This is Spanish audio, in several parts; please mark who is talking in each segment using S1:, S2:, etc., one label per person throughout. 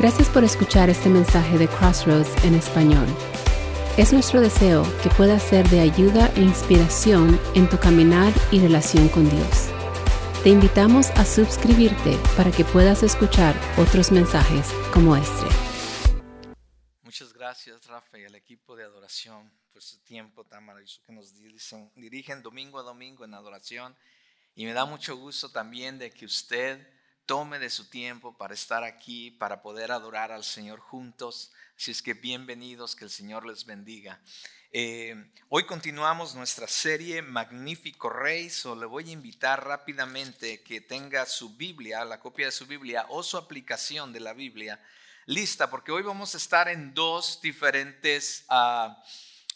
S1: Gracias por escuchar este mensaje de Crossroads en español. Es nuestro deseo que pueda ser de ayuda e inspiración en tu caminar y relación con Dios. Te invitamos a suscribirte para que puedas escuchar otros mensajes como este.
S2: Muchas gracias, Rafa, y al equipo de adoración por su tiempo tan maravilloso que nos dirigen, dirigen domingo a domingo en adoración. Y me da mucho gusto también de que usted tome de su tiempo para estar aquí, para poder adorar al Señor juntos. Así es que bienvenidos, que el Señor les bendiga. Eh, hoy continuamos nuestra serie Magnífico Rey, so le voy a invitar rápidamente que tenga su Biblia, la copia de su Biblia o su aplicación de la Biblia lista, porque hoy vamos a estar en dos diferentes ah,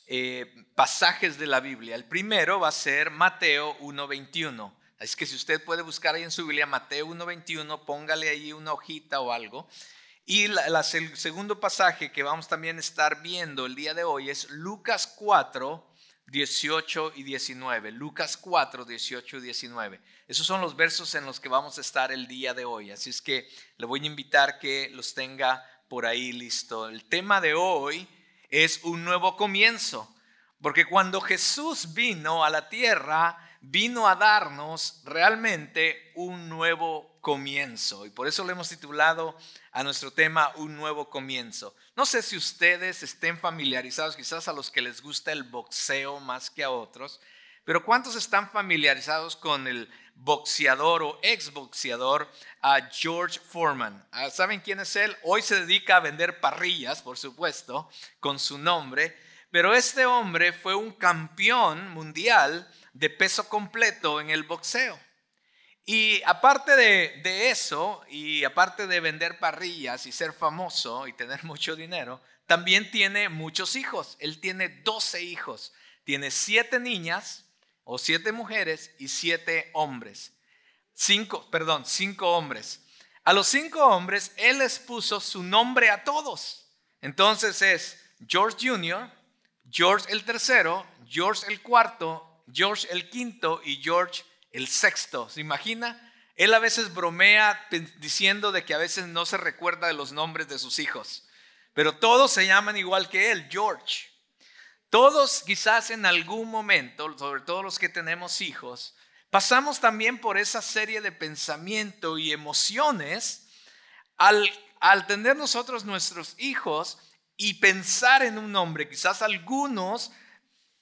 S2: eh, pasajes de la Biblia. El primero va a ser Mateo 1.21. Es que si usted puede buscar ahí en su Biblia Mateo 1.21, póngale ahí una hojita o algo. Y el segundo pasaje que vamos también a estar viendo el día de hoy es Lucas 4, 18 y 19. Lucas 4, 18 y 19. Esos son los versos en los que vamos a estar el día de hoy. Así es que le voy a invitar que los tenga por ahí listo. El tema de hoy es un nuevo comienzo. Porque cuando Jesús vino a la tierra, vino a darnos realmente un nuevo comienzo. Y por eso le hemos titulado a nuestro tema Un nuevo comienzo. No sé si ustedes estén familiarizados, quizás a los que les gusta el boxeo más que a otros, pero ¿cuántos están familiarizados con el boxeador o exboxeador a George Foreman? Ah, ¿Saben quién es él? Hoy se dedica a vender parrillas, por supuesto, con su nombre, pero este hombre fue un campeón mundial de peso completo en el boxeo. Y aparte de, eso, y aparte de vender parrillas y ser famoso y tener mucho dinero, también tiene muchos hijos. Él tiene 12 hijos. Tiene siete niñas o siete mujeres y siete hombres. Cinco, perdón, cinco hombres. A los cinco hombres, él les puso su nombre a todos. Entonces es George Jr., George el tercero, George el cuarto, George el quinto y George el sexto. ¿Se imagina? Él a veces bromea diciendo de que a veces no se recuerda de los nombres de sus hijos, pero todos se llaman igual que él, George. Todos quizás en algún momento, sobre todo los que tenemos hijos, pasamos también por esa serie de pensamiento y emociones al, al tener nosotros nuestros hijos y pensar en un nombre. Quizás algunos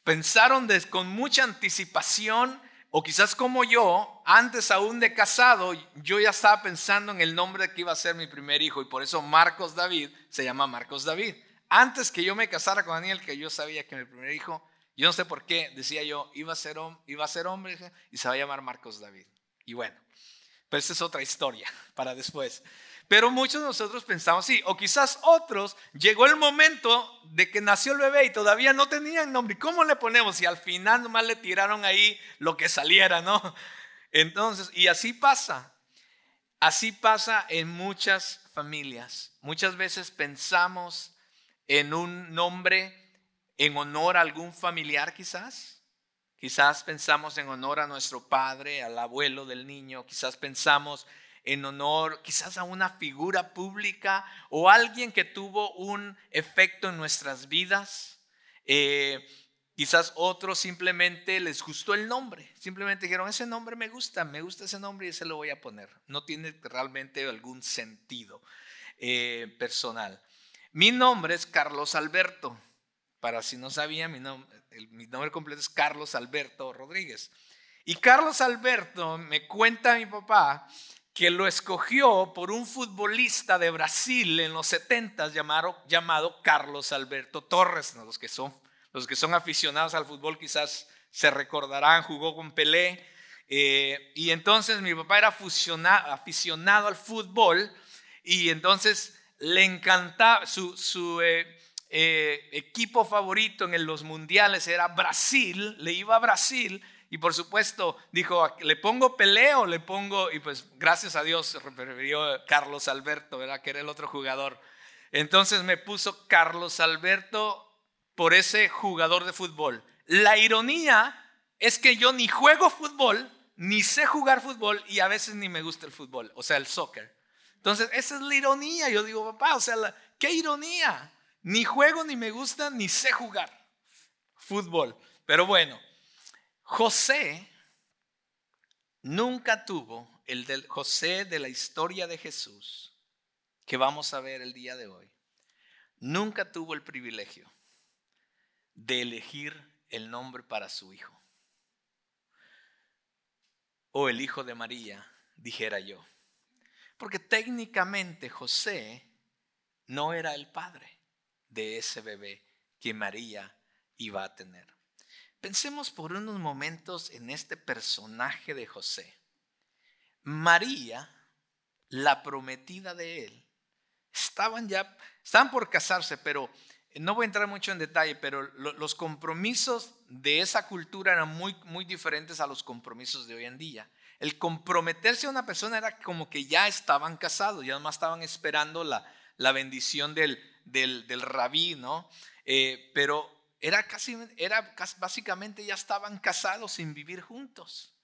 S2: pensaron con mucha anticipación, o quizás como yo, antes aún de casado, yo ya estaba pensando en el nombre que iba a ser mi primer hijo, y por eso Marcos David se llama Marcos David. Antes que yo me casara con Daniel, que yo sabía que mi primer hijo, yo no sé por qué, decía yo, iba a ser, iba a ser hombre y se va a llamar Marcos David. Y bueno, pero esa es otra historia para después. Pero muchos de nosotros pensamos sí, o quizás otros, llegó el momento de que nació el bebé y todavía no tenían nombre. ¿Cómo le ponemos? Y al final nomás le tiraron ahí lo que saliera, ¿no? Entonces, y así pasa. Así pasa en muchas familias. Muchas veces pensamos en un nombre en honor a algún familiar quizás. Quizás pensamos en honor a nuestro padre, al abuelo del niño. Quizás pensamos en honor quizás a una figura pública o alguien que tuvo un efecto en nuestras vidas. Eh, quizás otros simplemente les gustó el nombre, simplemente dijeron, ese nombre me gusta, me gusta ese nombre y ese lo voy a poner. No tiene realmente algún sentido eh, personal. Mi nombre es Carlos Alberto. Para si no sabía, mi, mi nombre completo es Carlos Alberto Rodríguez. Y Carlos Alberto me cuenta mi papá que lo escogió por un futbolista de Brasil en los 70 llamado, llamado Carlos Alberto Torres. Los, que son, los que son aficionados al fútbol quizás se recordarán, jugó con Pelé. Eh, y entonces mi papá era aficionado al fútbol y entonces le encantaba su, eh, eh, equipo favorito en los mundiales era Brasil, le iba a Brasil y por supuesto dijo, ¿le pongo peleo? Le pongo, y pues gracias a Dios se refirió Carlos Alberto, ¿verdad? Que era el otro jugador. Entonces me puso Carlos Alberto por ese jugador de fútbol. La ironía es que yo ni juego fútbol, ni sé jugar fútbol y a veces ni me gusta el fútbol, o sea, el soccer. Entonces, esa es la ironía. Yo digo, papá, o sea, qué ironía. Ni juego, ni me gusta, ni sé jugar fútbol. Pero bueno, José nunca tuvo el del José de la historia de Jesús que vamos a ver el día de hoy. Nunca tuvo el privilegio de elegir el nombre para su hijo. O el hijo de María, dijera yo. Porque técnicamente José no era el padre de ese bebé que María iba a tener. Pensemos por unos momentos en este personaje de José. María, la prometida de él, estaban ya, estaban por casarse, pero no voy a entrar mucho en detalle, pero los compromisos de esa cultura eran muy, muy diferentes a los compromisos de hoy en día. El comprometerse a una persona era como que ya estaban casados, ya más estaban esperando la, la bendición del, del, rabí, ¿no? Eh, pero era casi, era básicamente ya estaban casados sin vivir juntos.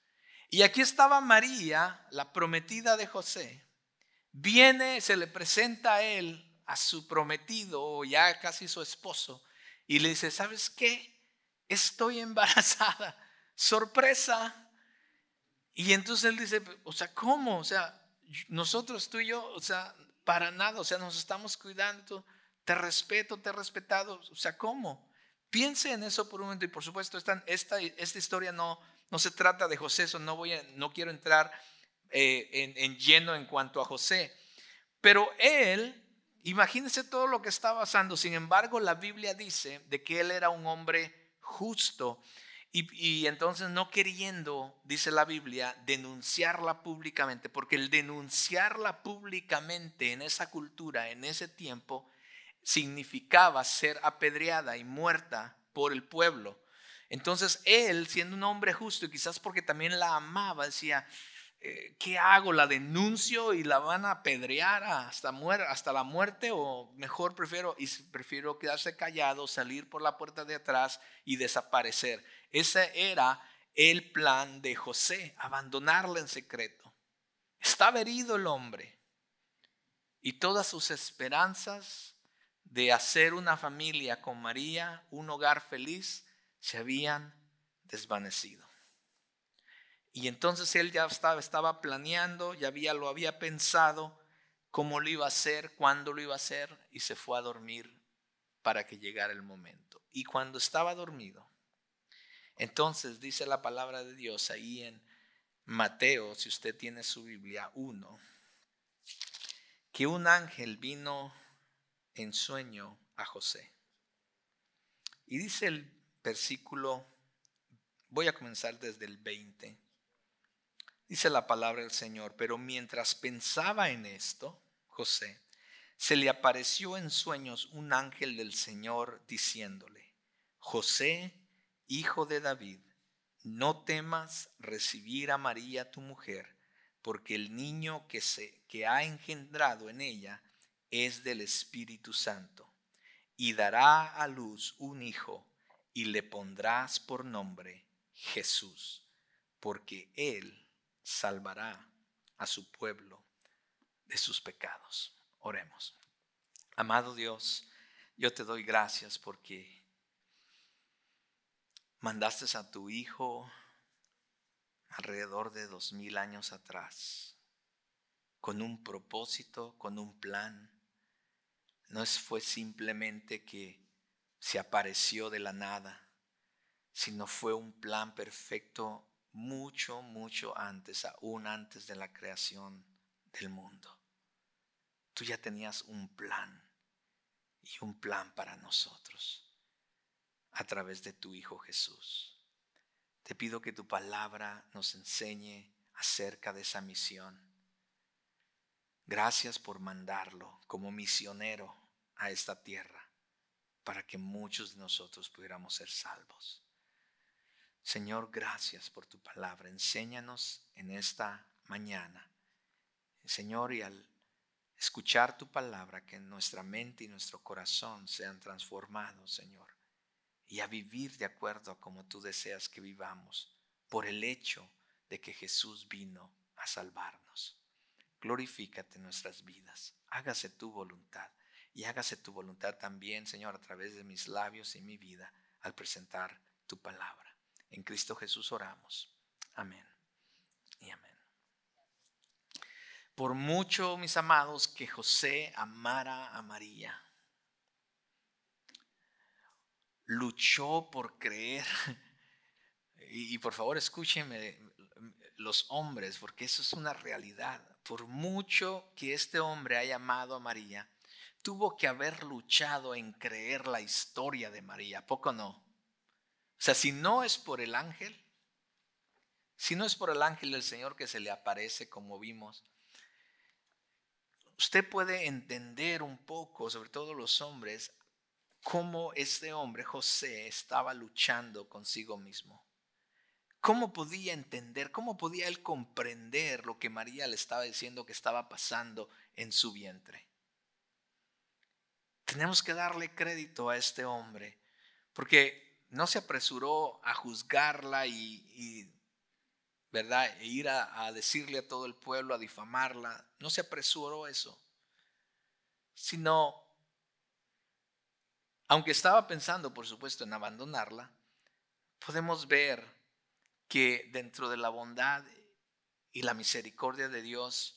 S2: Y aquí estaba María, la prometida de José. Viene, se le presenta a él a su prometido o ya casi su esposo y le dice, ¿sabes qué? Estoy embarazada. Sorpresa. Y entonces él dice, o sea, ¿cómo? O sea, nosotros tú y yo, o sea, para nada, o sea, nos estamos cuidando, te respeto, te he respetado, o sea, ¿cómo? Piense en eso por un momento y por supuesto esta, esta, esta historia no, se trata de José, eso no, voy a, no quiero entrar eh, en, en lleno en cuanto a José, pero él Imagínense todo lo que está pasando. Sin embargo, la Biblia dice de que él era un hombre justo. Y, entonces no queriendo, dice la Biblia, denunciarla públicamente, porque el denunciarla públicamente en esa cultura, en ese tiempo, significaba ser apedreada y muerta por el pueblo. Entonces él, siendo un hombre justo y quizás porque también la amaba, decía, eh, ¿qué hago? ¿La denuncio y la van a apedrear hasta, hasta la muerte? ¿O mejor prefiero, y prefiero quedarse callado, salir por la puerta de atrás y desaparecer? Ese era el plan de José, abandonarla en secreto. Estaba herido el hombre y todas sus esperanzas de hacer una familia con María, un hogar feliz, se habían desvanecido. Y entonces él ya estaba, planeando, ya había, lo había pensado, cómo lo iba a hacer, cuándo lo iba a hacer, y se fue a dormir para que llegara el momento. Y cuando estaba dormido, entonces dice la palabra de Dios ahí en Mateo, si usted tiene su Biblia 1, que un ángel vino en sueño a José. Y dice el versículo, voy a comenzar desde el 20. Dice la palabra del Señor, pero mientras pensaba en esto, José, se le apareció en sueños un ángel del Señor diciéndole, José, hijo de David, no temas recibir a María tu mujer, porque el niño que, se, que ha engendrado en ella es del Espíritu Santo, y dará a luz un hijo, y le pondrás por nombre Jesús, porque él salvará a su pueblo de sus pecados. Oremos. Amado Dios, yo te doy gracias porque mandaste a tu Hijo alrededor de dos mil años atrás, con un propósito, con un plan. No fue simplemente que se apareció de la nada, sino fue un plan perfecto mucho, mucho antes, aún antes de la creación del mundo. Tú ya tenías un plan y un plan para nosotros a través de tu Hijo Jesús. Te pido que tu palabra nos enseñe acerca de esa misión. Gracias por mandarlo como misionero a esta tierra para que muchos de nosotros pudiéramos ser salvos. Señor, gracias por tu palabra. Enséñanos en esta mañana. Señor, y al escuchar tu palabra, que nuestra mente y nuestro corazón sean transformados, Señor, y a vivir de acuerdo a como tú deseas que vivamos, por el hecho de que Jesús vino a salvarnos. glorifícate en nuestras vidas. Hágase tu voluntad y hágase tu voluntad también, Señor, a través de mis labios y mi vida al presentar tu palabra. En Cristo Jesús oramos. Amén y amén. Por mucho, mis amados, que José amara a María, luchó por creer. Y, por favor, escúchenme los hombres, porque eso es una realidad. Por mucho que este hombre haya amado a María, tuvo que haber luchado en creer la historia de María. ¿Poco no? O sea, si no es por el ángel, si no es por el ángel del Señor que se le aparece, como vimos, usted puede entender un poco, sobre todo los hombres, cómo este hombre, José, estaba luchando consigo mismo. ¿Cómo podía entender, cómo podía él comprender lo que María le estaba diciendo que estaba pasando en su vientre? Tenemos que darle crédito a este hombre, porque no se apresuró a juzgarla y ¿verdad? E ir a, decirle a todo el pueblo, a difamarla. No se apresuró eso, sino, aunque estaba pensando, por supuesto, en abandonarla, podemos ver que dentro de la bondad y la misericordia de Dios,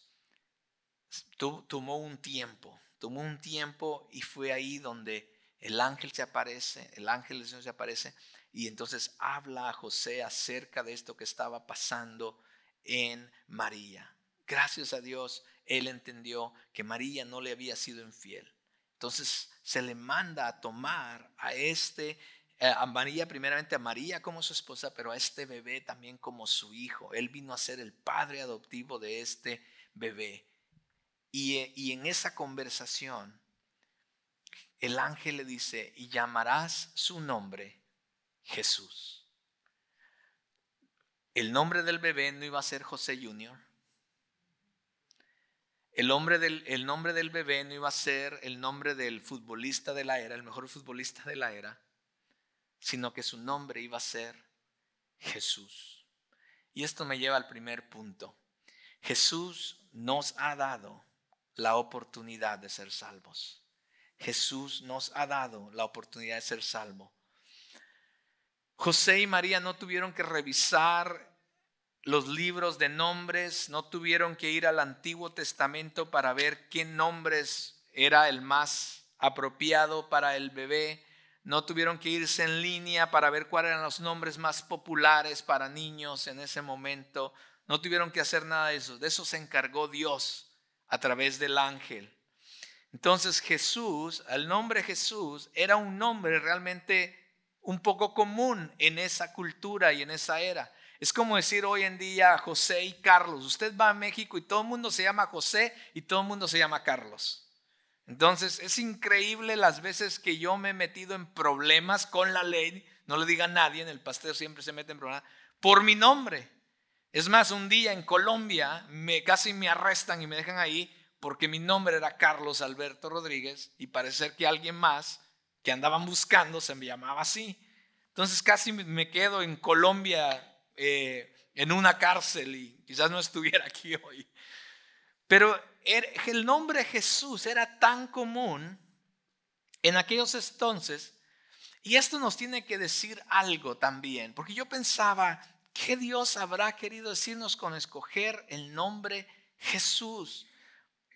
S2: tomó un tiempo, tomó un tiempo y fue ahí donde el ángel se aparece, el ángel del Señor se aparece y entonces habla a José acerca de esto que estaba pasando en María. Gracias a Dios, él entendió que María no le había sido infiel. Entonces se le manda a tomar a este, eh, a María, primeramente a María como su esposa, pero a este bebé también como su hijo. Él vino a ser el padre adoptivo de este bebé. Y, y en esa conversación, el ángel le dice, y llamarás su nombre Jesús. El nombre del bebé no iba a ser José Junior. El del, el nombre del bebé no iba a ser el nombre del futbolista de la era, el mejor futbolista de la era, sino que su nombre iba a ser Jesús. Y esto me lleva al primer punto. Jesús nos ha dado la oportunidad de ser salvos. Jesús nos ha dado la oportunidad de ser salvo. José y María no tuvieron que revisar los libros de nombres, no tuvieron que ir al Antiguo Testamento para ver qué nombres era el más apropiado para el bebé, no tuvieron que irse en línea para ver cuáles eran los nombres más populares para niños en ese momento, no tuvieron que hacer nada de eso, de eso se encargó Dios a través del ángel. Entonces Jesús, el nombre Jesús era un nombre realmente un poco común en esa cultura y en esa era. Es como decir hoy en día José y Carlos. Usted va a México y todo el mundo se llama José y todo el mundo se llama Carlos. Entonces es increíble las veces que yo me he metido en problemas con la ley. No le diga nadie, en el pastel siempre se mete en problemas por mi nombre. Es más, un día en Colombia me casi me arrestan y me dejan ahí porque mi nombre era Carlos Alberto Rodríguez y parece ser que alguien más que andaban buscando se me llamaba así. Entonces casi me quedo en Colombia eh, en una cárcel y quizás no estuviera aquí hoy. Pero el nombre Jesús era tan común en aquellos entonces y esto nos tiene que decir algo también, porque yo pensaba, ¿qué Dios habrá querido decirnos con escoger el nombre Jesús?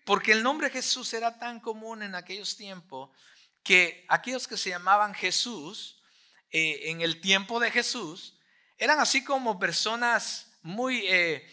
S2: Porque el nombre Jesús era tan común en aquellos tiempos que aquellos que se llamaban Jesús, eh, en el tiempo de Jesús, eran así como personas muy... Eh,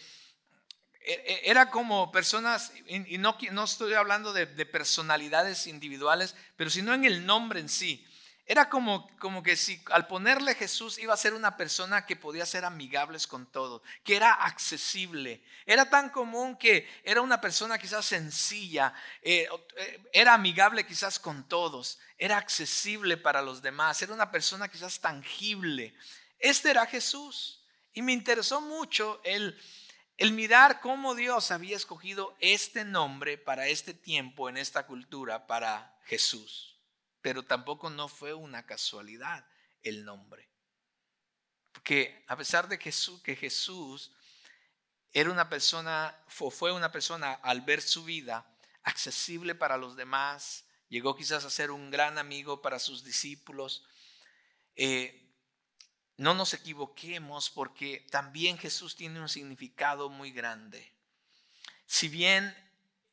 S2: e, e, era como personas, y no, no estoy hablando de, de personalidades individuales, pero sino en el nombre en sí. Era como, como que si al ponerle Jesús iba a ser una persona que podía ser amigables con todo, que era accesible. Era tan común que era una persona quizás sencilla, eh, eh, era amigable quizás con todos, era accesible para los demás, era una persona quizás tangible. Este era Jesús. Y me interesó mucho el, el mirar cómo Dios había escogido este nombre para este tiempo, en esta cultura, para Jesús pero tampoco no fue una casualidad el nombre. Porque a pesar de Jesús, que Jesús era una persona, fue una persona al ver su vida accesible para los demás, llegó quizás a ser un gran amigo para sus discípulos. Eh, no nos equivoquemos porque también Jesús tiene un significado muy grande. Si bien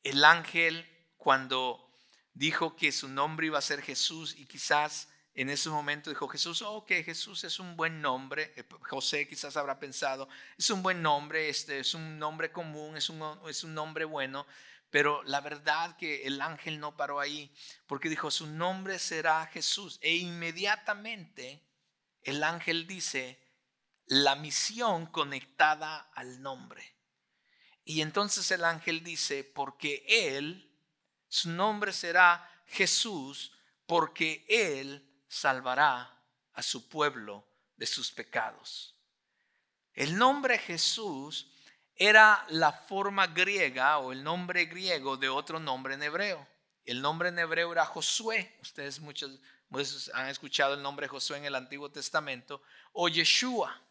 S2: el ángel cuando dijo que su nombre iba a ser Jesús y quizás en ese momento dijo Jesús, que Jesús es un buen nombre. Eh, José quizás habrá pensado, es un buen nombre, este es un nombre común, es un, es un nombre bueno. Pero la verdad que el ángel no paró ahí, porque dijo, su nombre será Jesús. E inmediatamente el ángel dice, la misión conectada al nombre. Y entonces el ángel dice, porque él, su nombre será Jesús, porque él salvará a su pueblo de sus pecados. El nombre Jesús era la forma griega o el nombre griego de otro nombre en hebreo. El nombre en hebreo era Josué. Ustedes muchos, han escuchado el nombre Josué en el Antiguo Testamento. O Yeshua.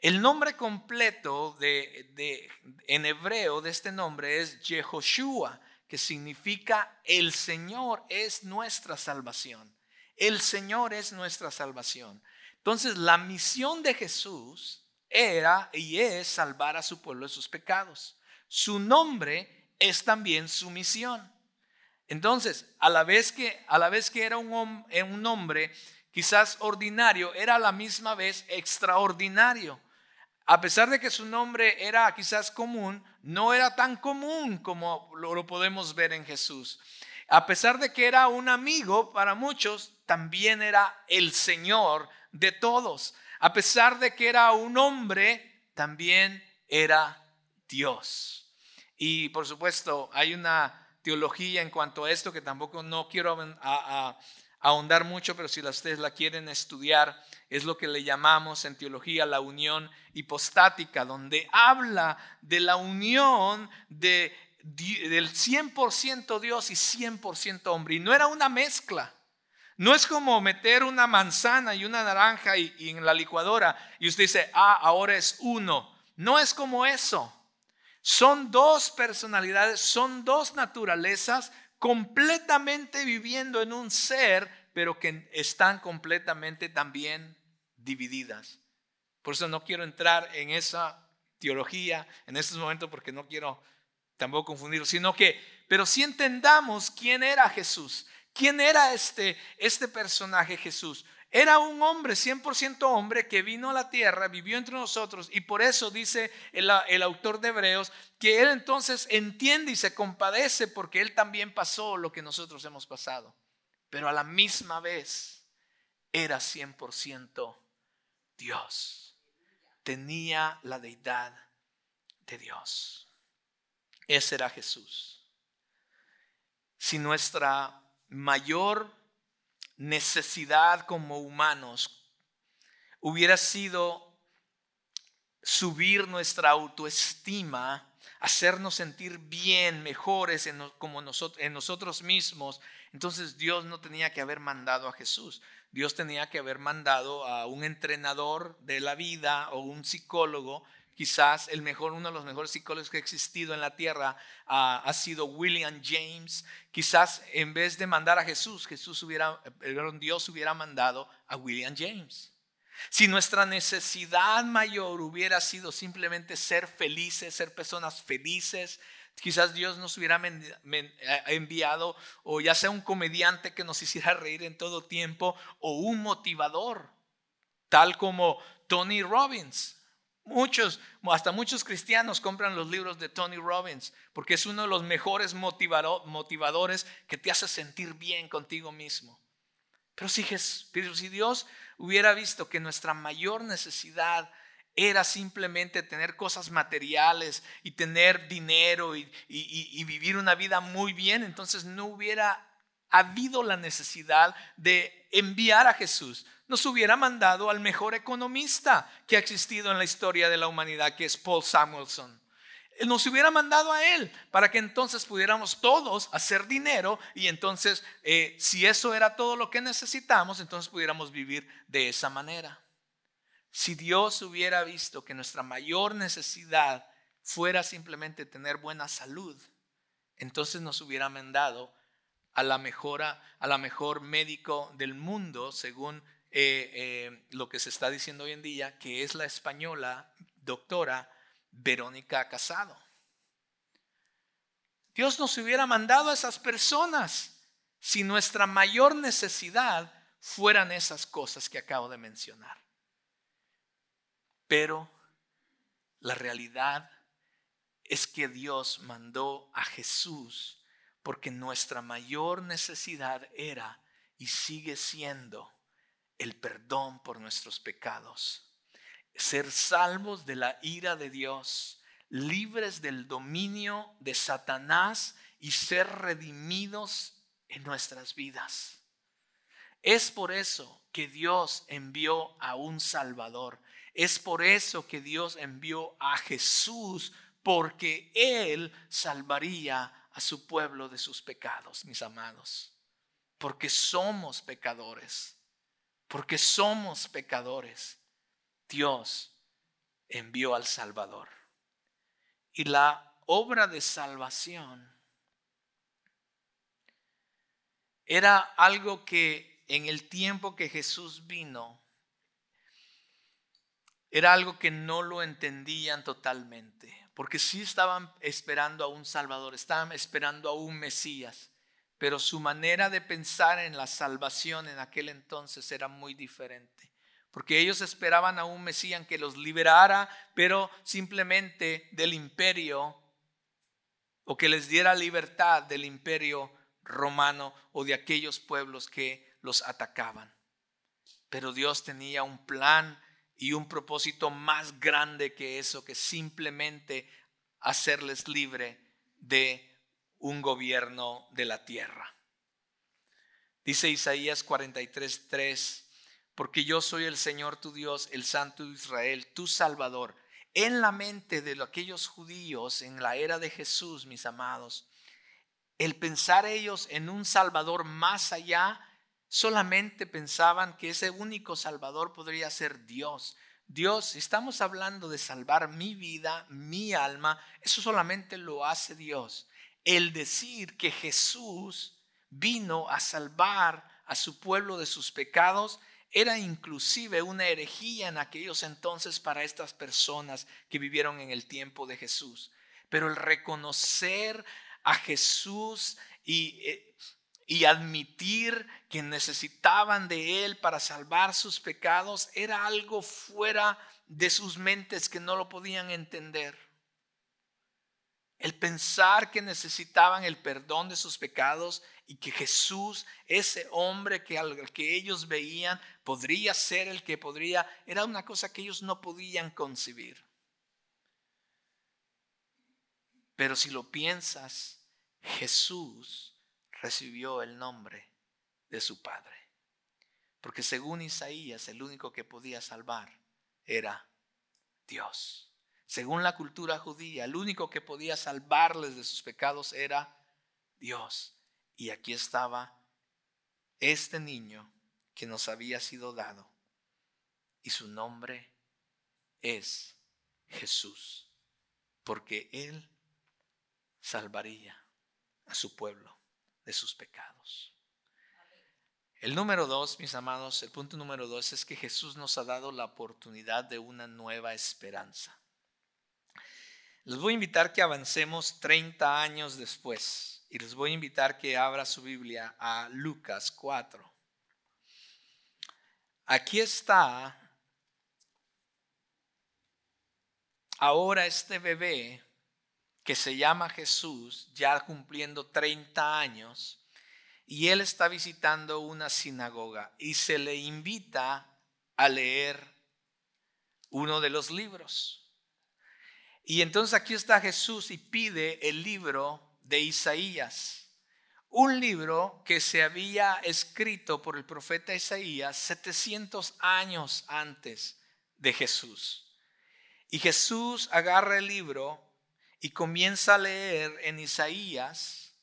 S2: El nombre completo de, en hebreo de este nombre es Jehoshua, que significa el Señor es nuestra salvación. El Señor es nuestra salvación. Entonces la misión de Jesús era y es salvar a su pueblo de sus pecados. Su nombre es también su misión. Entonces, a la vez que, a la vez que era un, eh, un hombre quizás ordinario, era a la misma vez extraordinario. A pesar de que su nombre era quizás común, no era tan común como lo podemos ver en Jesús. A pesar de que era un amigo para muchos, también era el Señor de todos. A pesar de que era un hombre, también era Dios. Y por supuesto, hay una teología en cuanto a esto que tampoco no quiero ahondar mucho, pero si ustedes la quieren estudiar, es lo que le llamamos en teología la unión hipostática, donde habla de la unión de, del 100% Dios y 100% hombre. Y no era una mezcla. No es como meter una manzana y una naranja y, en la licuadora y usted dice, ah, ahora es uno. No es como eso. Son dos personalidades, son dos naturalezas completamente viviendo en un ser, pero que están completamente también divididas. Por eso no quiero entrar en esa teología en estos momentos porque no quiero tampoco confundirlo, sino que, pero si entendamos quién era Jesús. ¿Quién era este, este personaje Jesús? Era un hombre, 100% hombre, que vino a la tierra, vivió entre nosotros y por eso dice el, el, autor de Hebreos que él entonces entiende y se compadece porque él también pasó lo que nosotros hemos pasado. Pero a la misma vez era 100% Dios. Tenía la deidad de Dios. Ese era Jesús. Si nuestra mayor necesidad como humanos hubiera sido subir nuestra autoestima, hacernos sentir bien, mejores en, como en nosotros mismos, entonces Dios no tenía que haber mandado a Jesús. Dios tenía que haber mandado a un entrenador de la vida o un psicólogo quizás el mejor, uno de los mejores psicólogos que ha existido en la tierra ha sido William James. Quizás en vez de mandar a Jesús, Jesús hubiera, Dios hubiera mandado a William James. Si nuestra necesidad mayor hubiera sido simplemente ser felices, ser personas felices, quizás Dios nos hubiera eh, enviado o ya sea un comediante que nos hiciera reír en todo tiempo o un motivador, tal como Tony Robbins. Muchos, hasta muchos cristianos compran los libros de Tony Robbins porque es uno de los mejores motivadores que te hace sentir bien contigo mismo. Pero si, si Dios hubiera visto que nuestra mayor necesidad era simplemente tener cosas materiales y tener dinero y, y, vivir una vida muy bien, entonces no hubiera habido la necesidad de enviar a Jesús nos hubiera mandado al mejor economista que ha existido en la historia de la humanidad, que es Paul Samuelson. Nos hubiera mandado a él para que entonces pudiéramos todos hacer dinero y entonces eh, si eso era todo lo que necesitamos, entonces pudiéramos vivir de esa manera. Si Dios hubiera visto que nuestra mayor necesidad fuera simplemente tener buena salud, entonces nos hubiera mandado a la, mejora, a la mejor médico del mundo, según eh, eh, lo que se está diciendo hoy en día, que es la española doctora Verónica Casado. Dios nos hubiera mandado a esas personas si nuestra mayor necesidad fueran esas cosas que acabo de mencionar. Pero la realidad es que Dios mandó a Jesús porque nuestra mayor necesidad era y sigue siendo el perdón por nuestros pecados, ser salvos de la ira de Dios, libres del dominio de Satanás y ser redimidos en nuestras vidas. Es por eso que Dios envió a un Salvador. Es por eso que Dios envió a Jesús, porque Él salvaría a su pueblo de sus pecados, mis amados. Porque somos pecadores. Porque somos pecadores. Dios envió al Salvador. Y la obra de salvación era algo que en el tiempo que Jesús vino, era algo que no lo entendían totalmente, porque sí estaban esperando a un Salvador, estaban esperando a un Mesías, pero su manera de pensar en la salvación en aquel entonces era muy diferente, porque ellos esperaban a un Mesías que los liberara, pero simplemente del imperio, o que les diera libertad del imperio romano o de aquellos pueblos que los atacaban. Pero Dios tenía un plan y un propósito más grande que eso, que simplemente hacerles libre de un gobierno de la tierra. Dice Isaías 43:3, porque yo soy el Señor tu Dios, el Santo de Israel, tu Salvador. En la mente de aquellos judíos en la era de Jesús, mis amados, el pensar ellos en un Salvador más allá solamente pensaban que ese único Salvador podría ser Dios. Dios, estamos hablando de salvar mi vida, mi alma, eso solamente lo hace Dios. El decir que Jesús vino a salvar a su pueblo de sus pecados era inclusive una herejía en aquellos entonces para estas personas que vivieron en el tiempo de Jesús. Pero el reconocer a Jesús y eh, y admitir que necesitaban de Él para salvar sus pecados era algo fuera de sus mentes que no lo podían entender. El pensar que necesitaban el perdón de sus pecados y que Jesús, ese hombre que, al que ellos veían, podría ser el que podría, era una cosa que ellos no podían concebir. Pero si lo piensas, Jesús recibió el nombre de su Padre. Porque según Isaías, el único que podía salvar era Dios. Según la cultura judía, el único que podía salvarles de sus pecados era Dios. Y aquí estaba este niño que nos había sido dado. Y su nombre es Jesús. Porque Él salvaría a su pueblo de sus pecados. El número dos, mis amados, el punto número dos es que Jesús nos ha dado la oportunidad de una nueva esperanza. Les voy a invitar que avancemos 30 años después y les voy a invitar que abra su Biblia a Lucas 4. Aquí está ahora este bebé que se llama Jesús, ya cumpliendo 30 años, y él está visitando una sinagoga y se le invita a leer uno de los libros. Y entonces aquí está Jesús y pide el libro de Isaías, un libro que se había escrito por el profeta Isaías 700 años antes de Jesús. Y Jesús agarra el libro y comienza a leer en Isaías,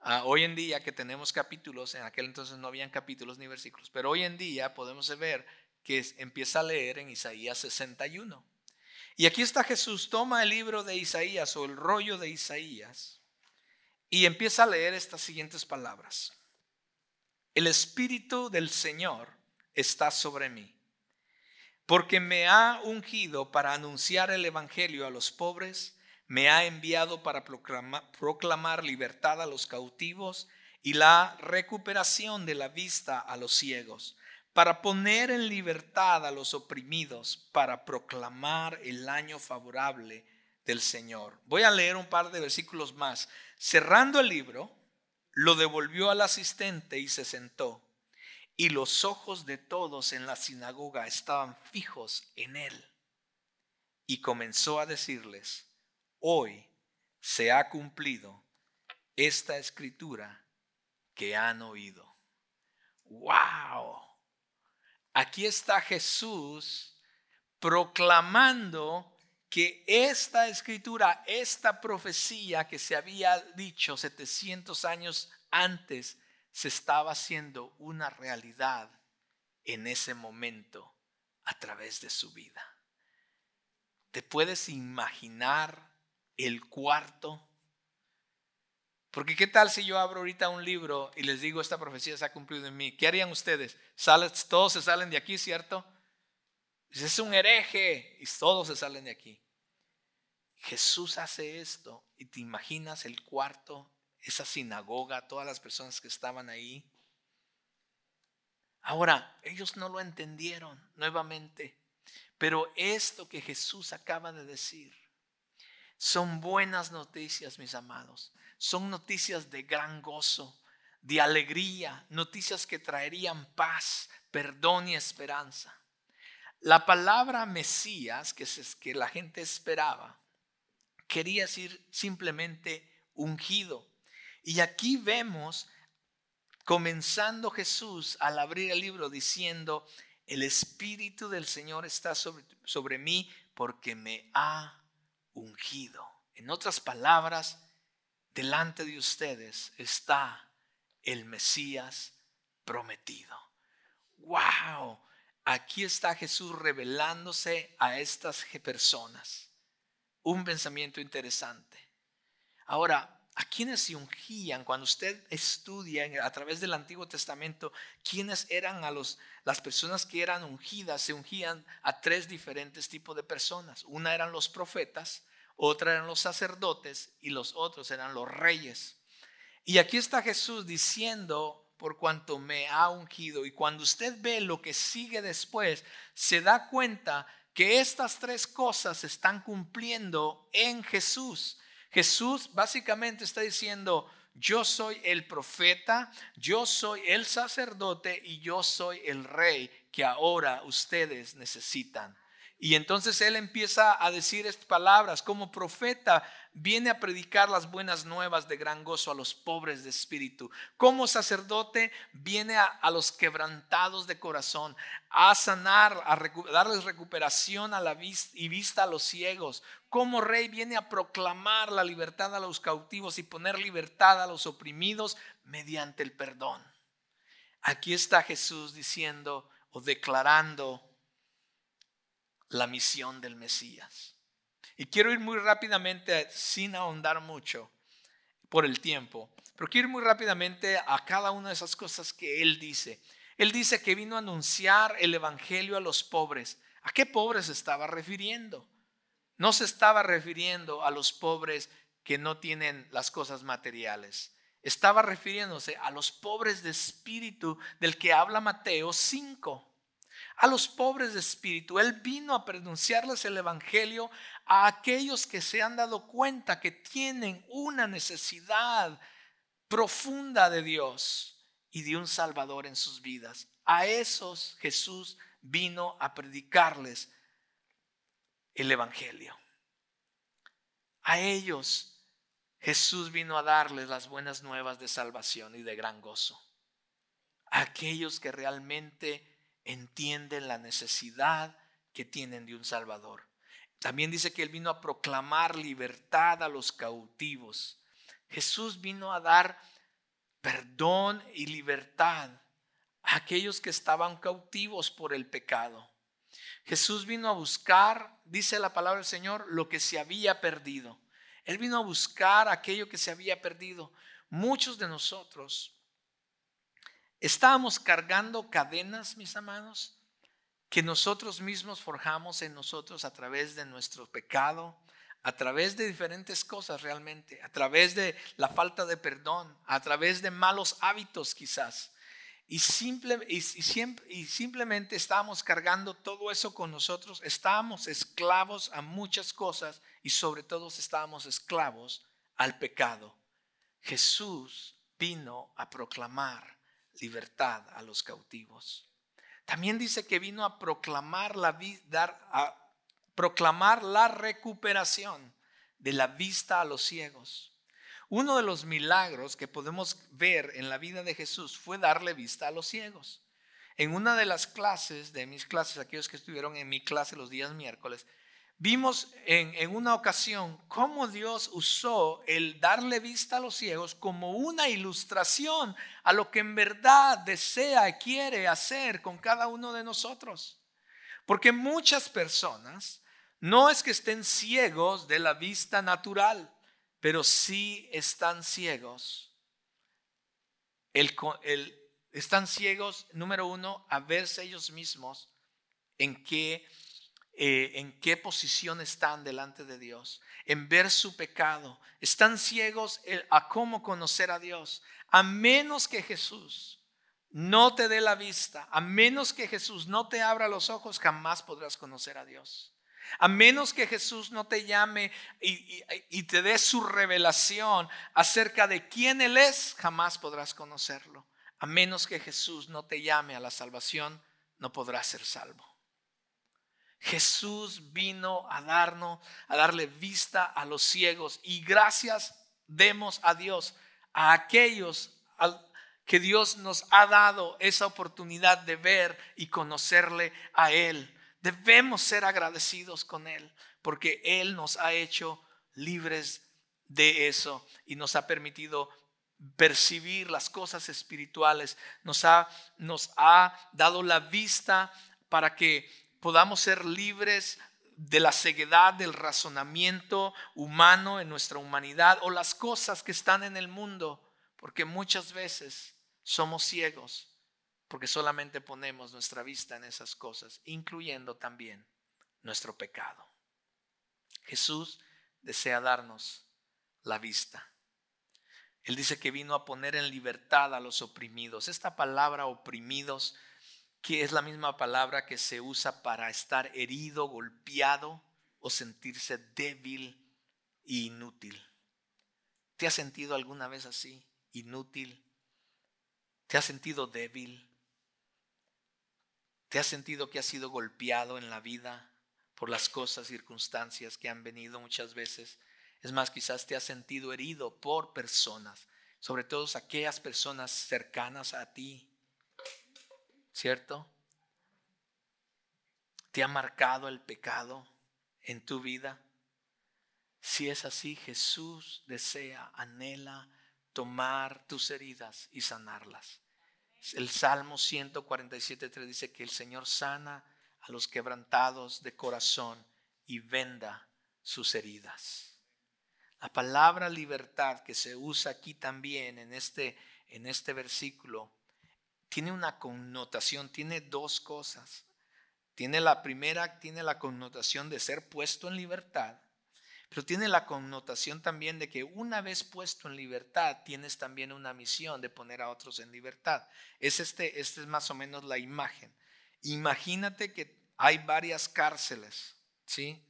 S2: ah, hoy en día que tenemos capítulos, en aquel entonces no habían capítulos ni versículos, pero hoy en día podemos ver que empieza a leer en Isaías 61. Y aquí está Jesús, toma el libro de Isaías o el rollo de Isaías y empieza a leer estas siguientes palabras. El Espíritu del Señor está sobre mí, porque me ha ungido para anunciar el Evangelio a los pobres, me ha enviado para proclamar, libertad a los cautivos y la recuperación de la vista a los ciegos para poner en libertad a los oprimidos, para proclamar el año favorable del Señor. Voy a leer un par de versículos más. Cerrando el libro, lo devolvió al asistente y se sentó. Y los ojos de todos en la sinagoga estaban fijos en él. Y comenzó a decirles, hoy se ha cumplido esta escritura que han oído. ¡Wow! Aquí está Jesús proclamando que esta escritura, esta profecía que se había dicho 700 años antes, se estaba haciendo una realidad en ese momento a través de su vida. ¿Te puedes imaginar el cuarto porque qué tal si yo abro ahorita un libro y les digo, esta profecía se ha cumplido en mí. ¿Qué harían ustedes? todos se salen de aquí, ¿cierto? Es un hereje y todos se salen de aquí. Jesús hace esto y te imaginas el cuarto, esa sinagoga, todas las personas que estaban ahí. Ahora, ellos no lo entendieron nuevamente, pero esto que Jesús acaba de decir son buenas noticias, mis amados son noticias de gran gozo, de alegría, noticias que traerían paz, perdón y esperanza. La palabra Mesías, que es que la gente esperaba, quería decir simplemente ungido. Y aquí vemos comenzando Jesús al abrir el libro diciendo, el Espíritu del Señor está sobre, sobre mí porque me ha ungido. En otras palabras, delante de ustedes está el Mesías prometido. ¡Wow! Aquí está Jesús revelándose a estas personas. Un pensamiento interesante. Ahora, ¿a quiénes se ungían? Cuando usted estudia a través del Antiguo Testamento, ¿quiénes eran a los, las personas que eran ungidas? Se ungían a tres diferentes tipos de personas. Una eran los profetas, otra eran los sacerdotes y los otros eran los reyes. Y aquí está Jesús diciendo, por cuanto me ha ungido. Y cuando usted ve lo que sigue después, se da cuenta que estas tres cosas se están cumpliendo en Jesús. Jesús básicamente está diciendo, yo soy el profeta, yo soy el sacerdote y yo soy el rey que ahora ustedes necesitan. Y entonces él empieza a decir estas palabras. Como profeta viene a predicar las buenas nuevas de gran gozo a los pobres de espíritu. Como sacerdote viene a, los quebrantados de corazón, a sanar, a darles recuperación a la vista y vista a los ciegos. Como rey viene a proclamar la libertad a los cautivos y poner libertad a los oprimidos mediante el perdón. Aquí está Jesús diciendo o declarando la misión del Mesías. Y quiero ir muy rápidamente, sin ahondar mucho por el tiempo, pero quiero ir muy rápidamente a cada una de esas cosas que Él dice. Él dice que vino a anunciar el Evangelio a los pobres. ¿A qué pobres estaba refiriendo? No se estaba refiriendo a los pobres que no tienen las cosas materiales. Estaba refiriéndose a los pobres de espíritu del que habla Mateo 5 a los pobres de espíritu. Él vino a pronunciarles el Evangelio a aquellos que se han dado cuenta que tienen una necesidad profunda de Dios y de un Salvador en sus vidas. A esos Jesús vino a predicarles el Evangelio. A ellos Jesús vino a darles las buenas nuevas de salvación y de gran gozo. A aquellos que realmente entienden la necesidad que tienen de un Salvador. También dice que Él vino a proclamar libertad a los cautivos. Jesús vino a dar perdón y libertad a aquellos que estaban cautivos por el pecado. Jesús vino a buscar, dice la palabra del Señor, lo que se había perdido. Él vino a buscar aquello que se había perdido. Muchos de nosotros estábamos cargando cadenas, mis amados, que nosotros mismos forjamos en nosotros a través de nuestro pecado, a través de diferentes cosas realmente, a través de la falta de perdón, a través de malos hábitos quizás. Y, simple, y, simplemente estábamos cargando todo eso con nosotros, estábamos esclavos a muchas cosas y sobre todo estábamos esclavos al pecado. Jesús vino a proclamar libertad a los cautivos. También dice que vino a proclamar la, dar, a proclamar la recuperación de la vista a los ciegos. Uno de los milagros que podemos ver en la vida de Jesús fue darle vista a los ciegos. En una de las clases, de mis clases, aquellos que estuvieron en mi clase los días miércoles, vimos en, una ocasión cómo Dios usó el darle vista a los ciegos como una ilustración a lo que en verdad desea y quiere hacer con cada uno de nosotros. Porque muchas personas no es que estén ciegos de la vista natural, pero sí están ciegos. están ciegos, número uno, a verse ellos mismos en qué, eh, en qué posición están delante de Dios, en ver su pecado. Están ciegos a cómo conocer a Dios. A menos que Jesús no te dé la vista, a menos que Jesús no te abra los ojos, jamás podrás conocer a Dios. A menos que Jesús no te llame y, te dé su revelación acerca de quién Él es, jamás podrás conocerlo. A menos que Jesús no te llame a la salvación, no podrás ser salvo. Jesús vino a darnos, a darle vista a los ciegos y gracias demos a Dios, a aquellos que Dios nos ha dado esa oportunidad de ver y conocerle a Él. Debemos ser agradecidos con Él porque Él nos ha hecho libres de eso y nos ha permitido percibir las cosas espirituales, nos ha, nos ha dado la vista para que podamos ser libres de la ceguedad del razonamiento humano en nuestra humanidad o las cosas que están en el mundo, porque muchas veces somos ciegos porque solamente ponemos nuestra vista en esas cosas, incluyendo también nuestro pecado. Jesús desea darnos la vista. Él dice que vino a poner en libertad a los oprimidos. Esta palabra oprimidos, que es la misma palabra que se usa para estar herido, golpeado o sentirse débil e inútil. ¿Te has sentido alguna vez así? Inútil. ¿Te has sentido débil? ¿Te has sentido que has sido golpeado en la vida por las cosas, circunstancias que han venido muchas veces? Es más, quizás te has sentido herido por personas, sobre todo aquellas personas cercanas a ti. ¿Cierto? ¿Te ha marcado el pecado en tu vida? Si es así, Jesús desea, anhela tomar tus heridas y sanarlas. El Salmo 147.3 dice que el Señor sana a los quebrantados de corazón y venda sus heridas. La palabra libertad que se usa aquí también en este, en este versículo tiene una connotación, tiene dos cosas. Tiene la primera, tiene la connotación de ser puesto en libertad pero tiene la connotación también de que una vez puesto en libertad, tienes también una misión de poner a otros en libertad. Es este, esta es más o menos la imagen. Imagínate que hay varias cárceles, ¿sí?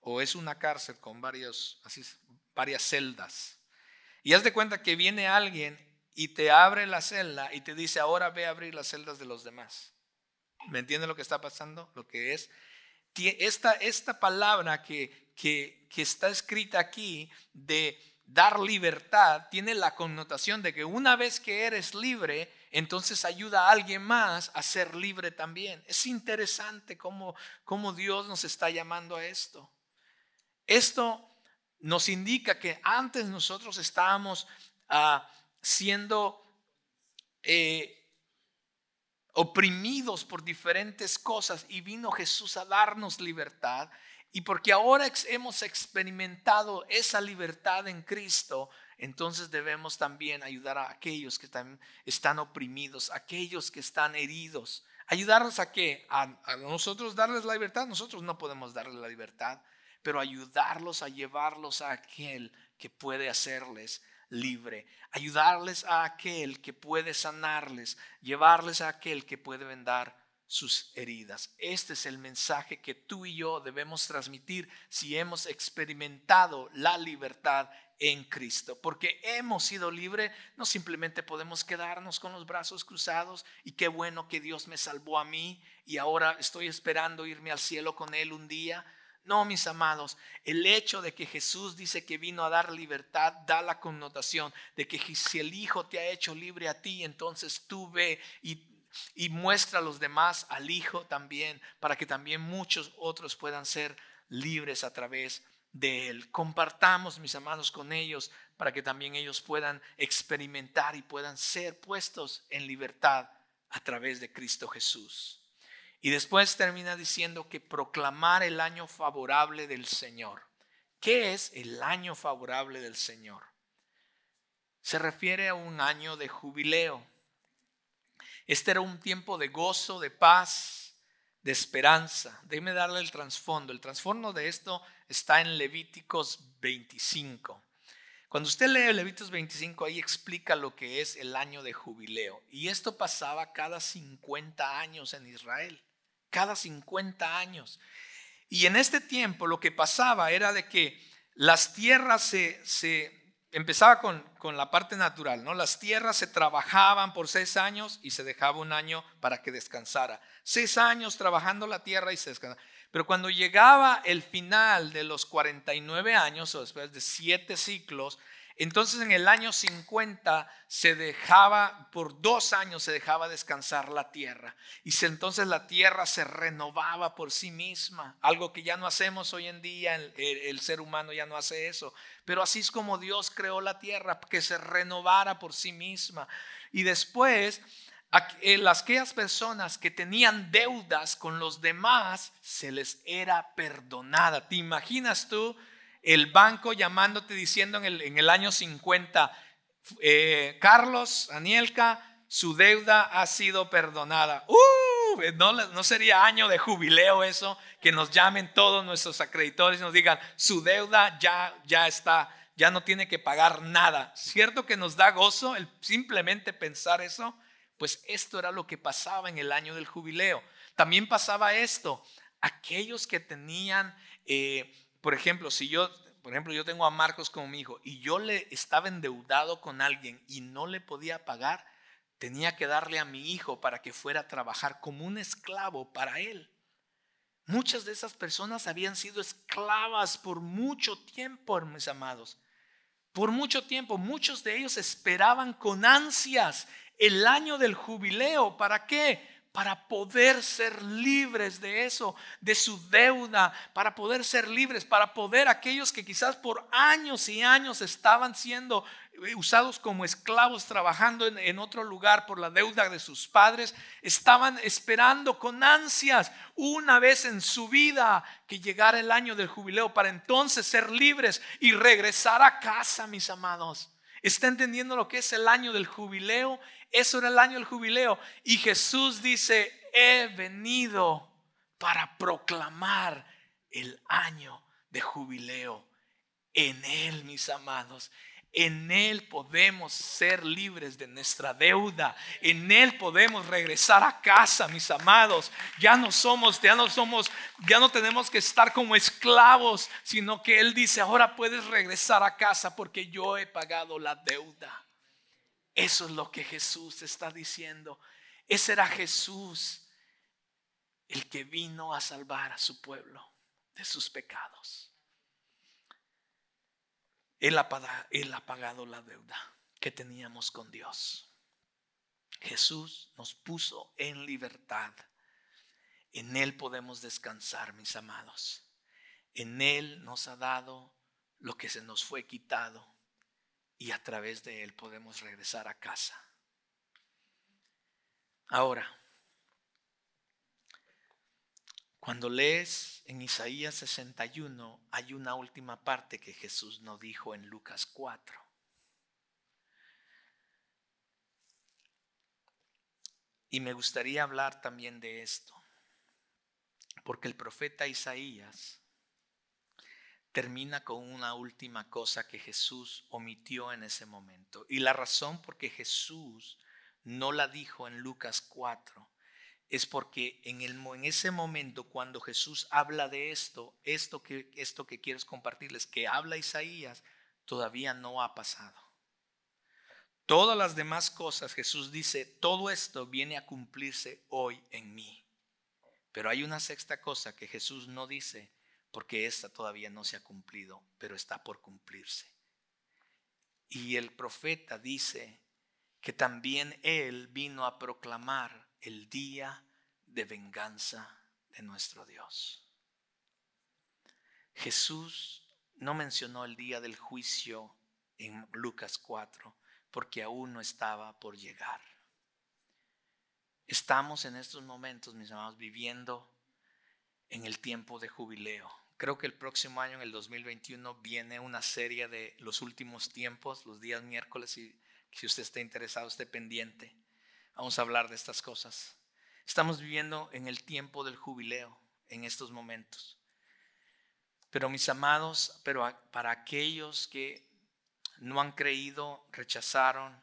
S2: O es una cárcel con varios, así, varias celdas. Y haz de cuenta que viene alguien y te abre la celda y te dice, ahora ve a abrir las celdas de los demás. ¿Me entiendes lo que está pasando? Lo que es. Esta, esta palabra que, que, está escrita aquí de dar libertad tiene la connotación de que una vez que eres libre, entonces ayuda a alguien más a ser libre también. Es interesante cómo, cómo Dios nos está llamando a esto. Esto nos indica que antes nosotros estábamos ah, siendo, eh, oprimidos por diferentes cosas y vino Jesús a darnos libertad. Y porque ahora hemos experimentado esa libertad en Cristo, entonces debemos también ayudar a aquellos que están oprimidos, aquellos que están heridos. Ayudarlos a qué? A, a, nosotros darles la libertad. Nosotros no podemos darles la libertad, pero ayudarlos a llevarlos a aquel que puede hacerles libre, ayudarles a aquel que puede sanarles, llevarles a aquel que puede vendar sus heridas. Este es el mensaje que tú y yo debemos transmitir si hemos experimentado la libertad en Cristo, porque hemos sido libres, no simplemente podemos quedarnos con los brazos cruzados y qué bueno que Dios me salvó a mí y ahora estoy esperando irme al cielo con Él un día. No, mis amados, el hecho de que Jesús dice que vino a dar libertad da la connotación de que si el Hijo te ha hecho libre a ti, entonces tú ve y, y muestra a los demás al Hijo también, para que también muchos otros puedan ser libres a través de Él. Compartamos, mis amados, con ellos para que también ellos puedan experimentar y puedan ser puestos en libertad a través de Cristo Jesús. Y después termina diciendo que proclamar el año favorable del Señor. ¿Qué es el año favorable del Señor? Se refiere a un año de jubileo. Este era un tiempo de gozo, de paz, de esperanza. Déjeme darle el trasfondo. El trasfondo de esto está en Levíticos 25. Cuando usted lee Levíticos 25, ahí explica lo que es el año de jubileo. Y esto pasaba cada 50 años en Israel cada 50 años. Y en este tiempo lo que pasaba era de que las tierras se, se empezaba con, con, la parte natural, ¿no? Las tierras se trabajaban por seis años y se dejaba un año para que descansara. Seis años trabajando la tierra y se descansaba. Pero cuando llegaba el final de los 49 años, o después de siete ciclos, entonces en el año 50 se dejaba, por dos años se dejaba descansar la tierra. Y entonces la tierra se renovaba por sí misma, algo que ya no hacemos hoy en día, el, ser humano ya no hace eso. Pero así es como Dios creó la tierra, que se renovara por sí misma. Y después eh, las aquellas personas que tenían deudas con los demás se les era perdonada. ¿Te imaginas tú? El banco llamándote diciendo en el, en el año 50, eh, Carlos, Anielka, su deuda ha sido perdonada. Uh, no, no sería año de jubileo eso, que nos llamen todos nuestros acreedores y nos digan, su deuda ya, ya está, ya no tiene que pagar nada. ¿Cierto que nos da gozo el simplemente pensar eso? Pues esto era lo que pasaba en el año del jubileo. También pasaba esto, aquellos que tenían... Eh, por ejemplo, si yo, por ejemplo, yo tengo a Marcos como mi hijo y yo le estaba endeudado con alguien y no le podía pagar, tenía que darle a mi hijo para que fuera a trabajar como un esclavo para él. Muchas de esas personas habían sido esclavas por mucho tiempo, mis amados. Por mucho tiempo, muchos de ellos esperaban con ansias el año del jubileo. ¿Para qué? Para poder ser libres de eso, de su deuda, para poder ser libres, para poder aquellos que quizás por años y años estaban siendo eh, usados como esclavos trabajando en, otro lugar por la deuda de sus padres, estaban esperando con ansias una vez en su vida que llegara el año del jubileo para entonces ser libres y regresar a casa, mis amados. ¿Está entendiendo lo que es el año del jubileo? Eso era el año del jubileo. Y Jesús dice, he venido para proclamar el año de jubileo. En Él, mis amados, en Él podemos ser libres de nuestra deuda. En Él podemos regresar a casa, mis amados. Ya no somos, ya no somos, ya no tenemos que estar como esclavos, sino que Él dice, ahora puedes regresar a casa porque yo he pagado la deuda. Eso es lo que Jesús está diciendo. Ese era Jesús, el que vino a salvar a su pueblo de sus pecados. Él ha, pagado, la deuda que teníamos con Dios. Jesús nos puso en libertad. En Él podemos descansar, mis amados. En Él nos ha dado lo que se nos fue quitado y a través de él podemos regresar a casa. Ahora, cuando lees en Isaías 61, hay una última parte que Jesús no dijo en Lucas 4. Y me gustaría hablar también de esto, porque el profeta Isaías termina con una última cosa que Jesús omitió en ese momento. Y la razón por que Jesús no la dijo en Lucas 4 es porque en, el, en ese momento cuando Jesús habla de esto, esto que, esto que quieres compartirles, que habla Isaías, todavía no ha pasado. Todas las demás cosas, Jesús dice, todo esto viene a cumplirse hoy en mí. Pero hay una sexta cosa que Jesús no dice porque esta todavía no se ha cumplido, pero está por cumplirse. Y el profeta dice que también él vino a proclamar el día de venganza de nuestro Dios. Jesús no mencionó el día del juicio en Lucas 4 porque aún no estaba por llegar. Estamos en estos momentos, mis amados, viviendo en el tiempo de jubileo. Creo que el próximo año, en el 2021, viene una serie de los últimos tiempos, los días miércoles, y si usted está interesado, esté pendiente. Vamos a hablar de estas cosas. Estamos viviendo en el tiempo del jubileo en estos momentos. Pero mis amados, pero para aquellos que no han creído, rechazaron,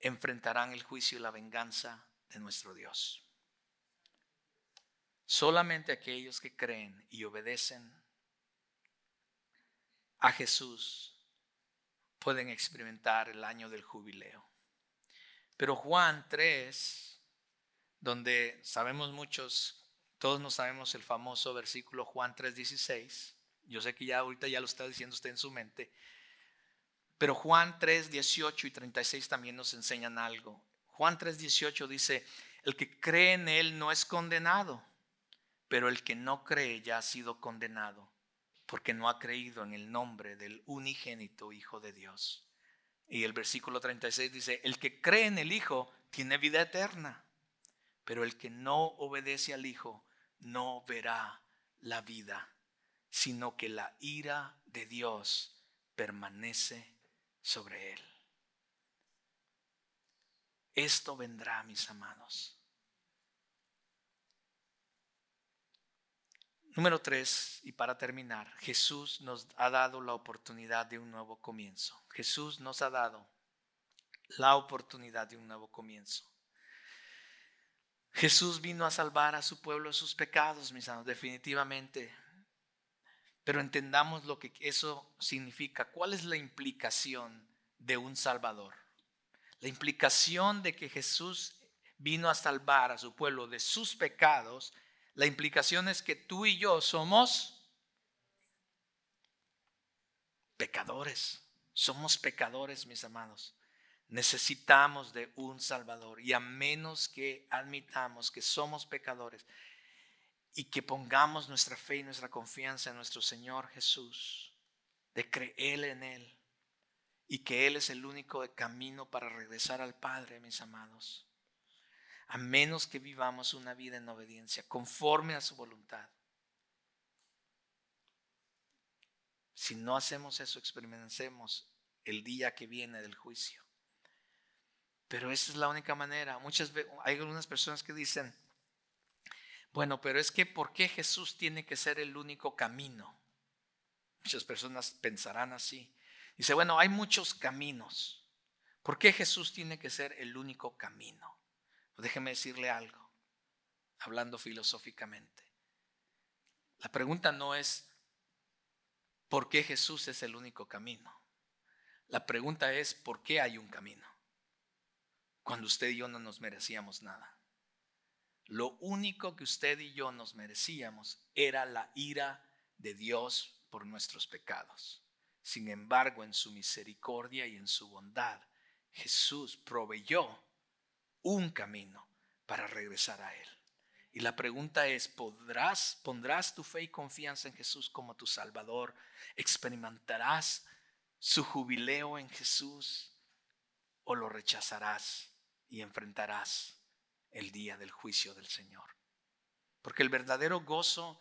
S2: enfrentarán el juicio y la venganza de nuestro Dios. Solamente aquellos que creen y obedecen a Jesús pueden experimentar el año del jubileo. Pero Juan 3, donde sabemos muchos, todos nos sabemos el famoso versículo Juan 3:16. Yo sé que ya ahorita ya lo está diciendo usted en su mente. Pero Juan 3, 18 y 36 también nos enseñan algo. Juan 3, 18 dice, el que cree en Él no es condenado, pero el que no cree ya ha sido condenado, porque no ha creído en el nombre del unigénito Hijo de Dios. Y el versículo 36 dice, el que cree en el Hijo tiene vida eterna, pero el que no obedece al Hijo no verá la vida, sino que la ira de Dios permanece sobre él. Esto vendrá, mis amados. Número tres, y para terminar, Jesús nos ha dado la oportunidad de un nuevo comienzo. Jesús nos ha dado la oportunidad de un nuevo comienzo. Jesús vino a salvar a su pueblo de sus pecados, mis amados, definitivamente. Pero entendamos lo que eso significa. ¿Cuál es la implicación de un Salvador? La implicación de que Jesús vino a salvar a su pueblo de sus pecados, la implicación es que tú y yo somos pecadores. Somos pecadores, mis amados. Necesitamos de un Salvador. Y a menos que admitamos que somos pecadores, y que pongamos nuestra fe y nuestra confianza en nuestro Señor Jesús, de creer en Él y que Él es el único camino para regresar al Padre, mis amados. A menos que vivamos una vida en obediencia, conforme a su voluntad. Si no hacemos eso, experimentemos el día que viene del juicio. Pero esa es la única manera. Muchas veces hay algunas personas que dicen, bueno, pero es que ¿por qué Jesús tiene que ser el único camino? Muchas personas pensarán así. Dice, bueno, hay muchos caminos. ¿Por qué Jesús tiene que ser el único camino? Déjeme decirle algo, hablando filosóficamente. La pregunta no es ¿por qué Jesús es el único camino? La pregunta es ¿por qué hay un camino? Cuando usted y yo no nos merecíamos nada. Lo único que usted y yo nos merecíamos era la ira de Dios por nuestros pecados. Sin embargo, en su misericordia y en su bondad, Jesús proveyó un camino para regresar a Él. Y la pregunta es, ¿podrás, pondrás tu fe y confianza en Jesús como tu Salvador? ¿Experimentarás su jubileo en Jesús? ¿O lo rechazarás y enfrentarás el día del juicio del Señor. Porque el verdadero gozo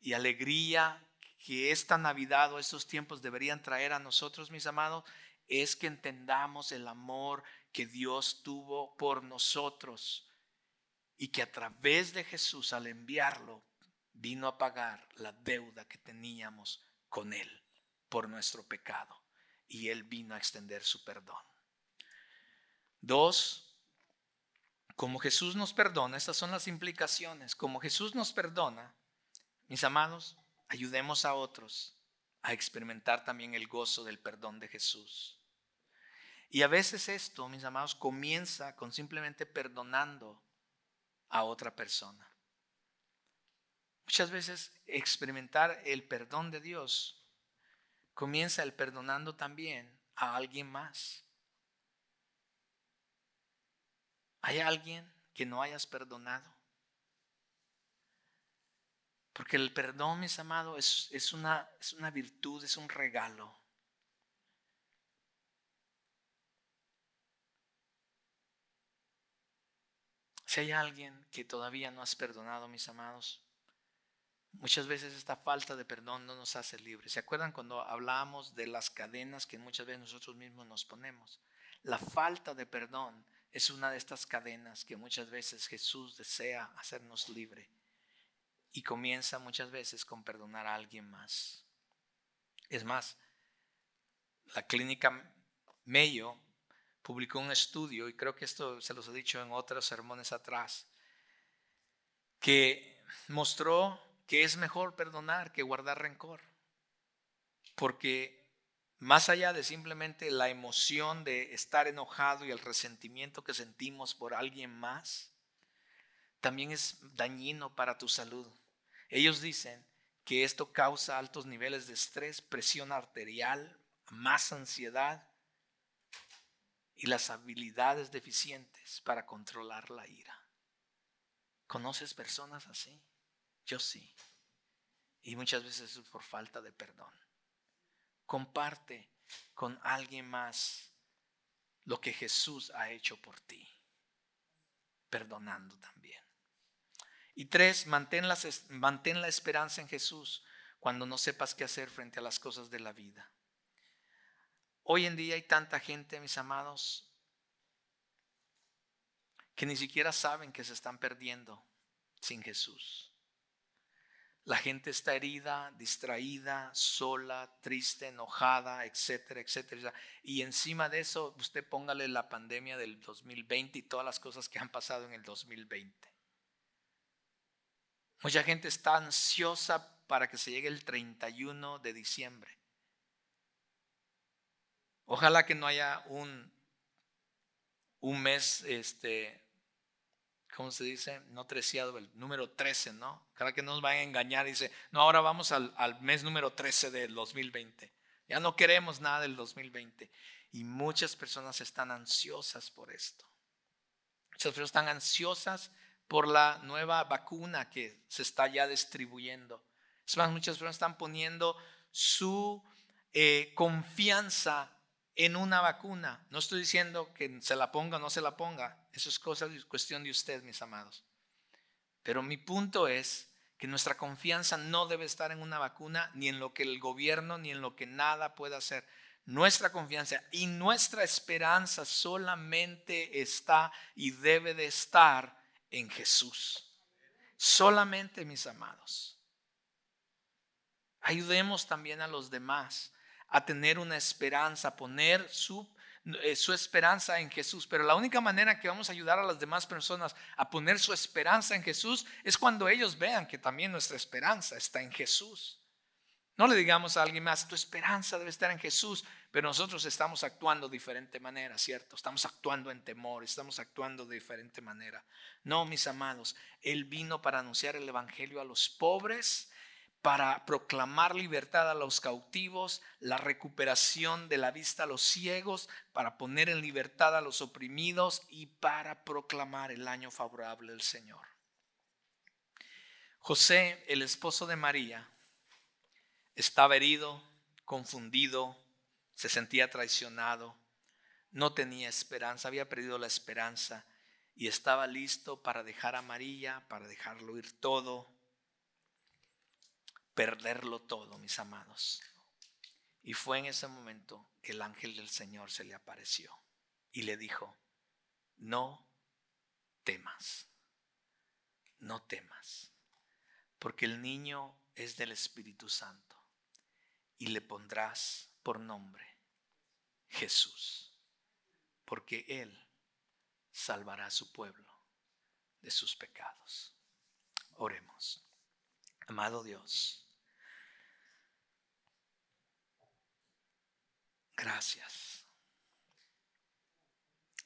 S2: y alegría que esta Navidad o estos tiempos deberían traer a nosotros, mis amados, es que entendamos el amor que Dios tuvo por nosotros y que a través de Jesús al enviarlo vino a pagar la deuda que teníamos con Él por nuestro pecado y Él vino a extender su perdón. Dos, como Jesús nos perdona, estas son las implicaciones, como Jesús nos perdona, mis amados, ayudemos a otros a experimentar también el gozo del perdón de Jesús. Y a veces esto, mis amados, comienza con simplemente perdonando a otra persona. Muchas veces experimentar el perdón de Dios comienza el perdonando también a alguien más. ¿Hay alguien que no hayas perdonado? Porque el perdón, mis amados, es, una, es una virtud, es un regalo. Si hay alguien que todavía no has perdonado, mis amados, muchas veces esta falta de perdón no nos hace libres. ¿Se acuerdan cuando hablábamos de las cadenas que muchas veces nosotros mismos nos ponemos? La falta de perdón es una de estas cadenas que muchas veces Jesús desea hacernos libre y comienza muchas veces con perdonar a alguien más. Es más, la clínica Mayo publicó un estudio, y creo que esto se los he dicho en otros sermones atrás, que mostró que es mejor perdonar que guardar rencor. Porque más allá de simplemente la emoción de estar enojado y el resentimiento que sentimos por alguien más, también es dañino para tu salud. Ellos dicen que esto causa altos niveles de estrés, presión arterial, más ansiedad y las habilidades deficientes para controlar la ira. ¿Conoces personas así? Yo sí. Y muchas veces es por falta de perdón. Comparte con alguien más lo que Jesús ha hecho por ti, perdonando también. Y tres, mantén la, la esperanza en Jesús cuando no sepas qué hacer frente a las cosas de la vida. Hoy en día hay tanta gente, mis amados, que ni siquiera saben que se están perdiendo sin Jesús. La gente está herida, distraída, sola, triste, enojada, etcétera, etcétera. Y encima de eso, usted póngale la pandemia del 2020 y todas las cosas que han pasado en el 2020. Mucha gente está ansiosa para que se llegue el 31 de diciembre. Ojalá que no haya un, un mes, este, ¿cómo se dice? No treceado, el número 13, ¿no? Cada que nos vayan a engañar, dice, no, ahora vamos al, al mes número 13 del 2020. Ya no queremos nada del 2020. Y muchas personas están ansiosas por esto. Muchas personas están ansiosas por la nueva vacuna que se está ya distribuyendo. Es más, muchas personas están poniendo su eh, confianza en una vacuna. No estoy diciendo que se la ponga o no se la ponga. Eso es cosa, cuestión de usted, mis amados. Pero mi punto es que nuestra confianza no debe estar en una vacuna, ni en lo que el gobierno, ni en lo que nada pueda hacer. Nuestra confianza y nuestra esperanza solamente está y debe de estar en Jesús. Solamente, mis amados. Ayudemos también a los demás a tener una esperanza, poner su, eh, su esperanza en Jesús. Pero la única manera que vamos a ayudar a las demás personas a poner su esperanza en Jesús es cuando ellos vean que también nuestra esperanza está en Jesús. No le digamos a alguien más, tu esperanza debe estar en Jesús, pero nosotros estamos actuando de diferente manera, ¿cierto? Estamos actuando en temor, estamos actuando de diferente manera. No, mis amados, Él vino para anunciar el Evangelio a los pobres, para proclamar libertad a los cautivos, la recuperación de la vista a los ciegos, para poner en libertad a los oprimidos y para proclamar el año favorable del Señor. José, el esposo de María, estaba herido, confundido, se sentía traicionado, no tenía esperanza, había perdido la esperanza. y estaba listo para dejar amarilla, para dejarlo ir todo, perderlo todo, mis amados. Y fue en ese momento que el ángel del Señor se le apareció y le dijo, no temas, no temas, porque el niño es del Espíritu Santo y le pondrás por nombre Jesús, porque Él salvará a su pueblo de sus pecados. Oremos. Amado Dios, gracias.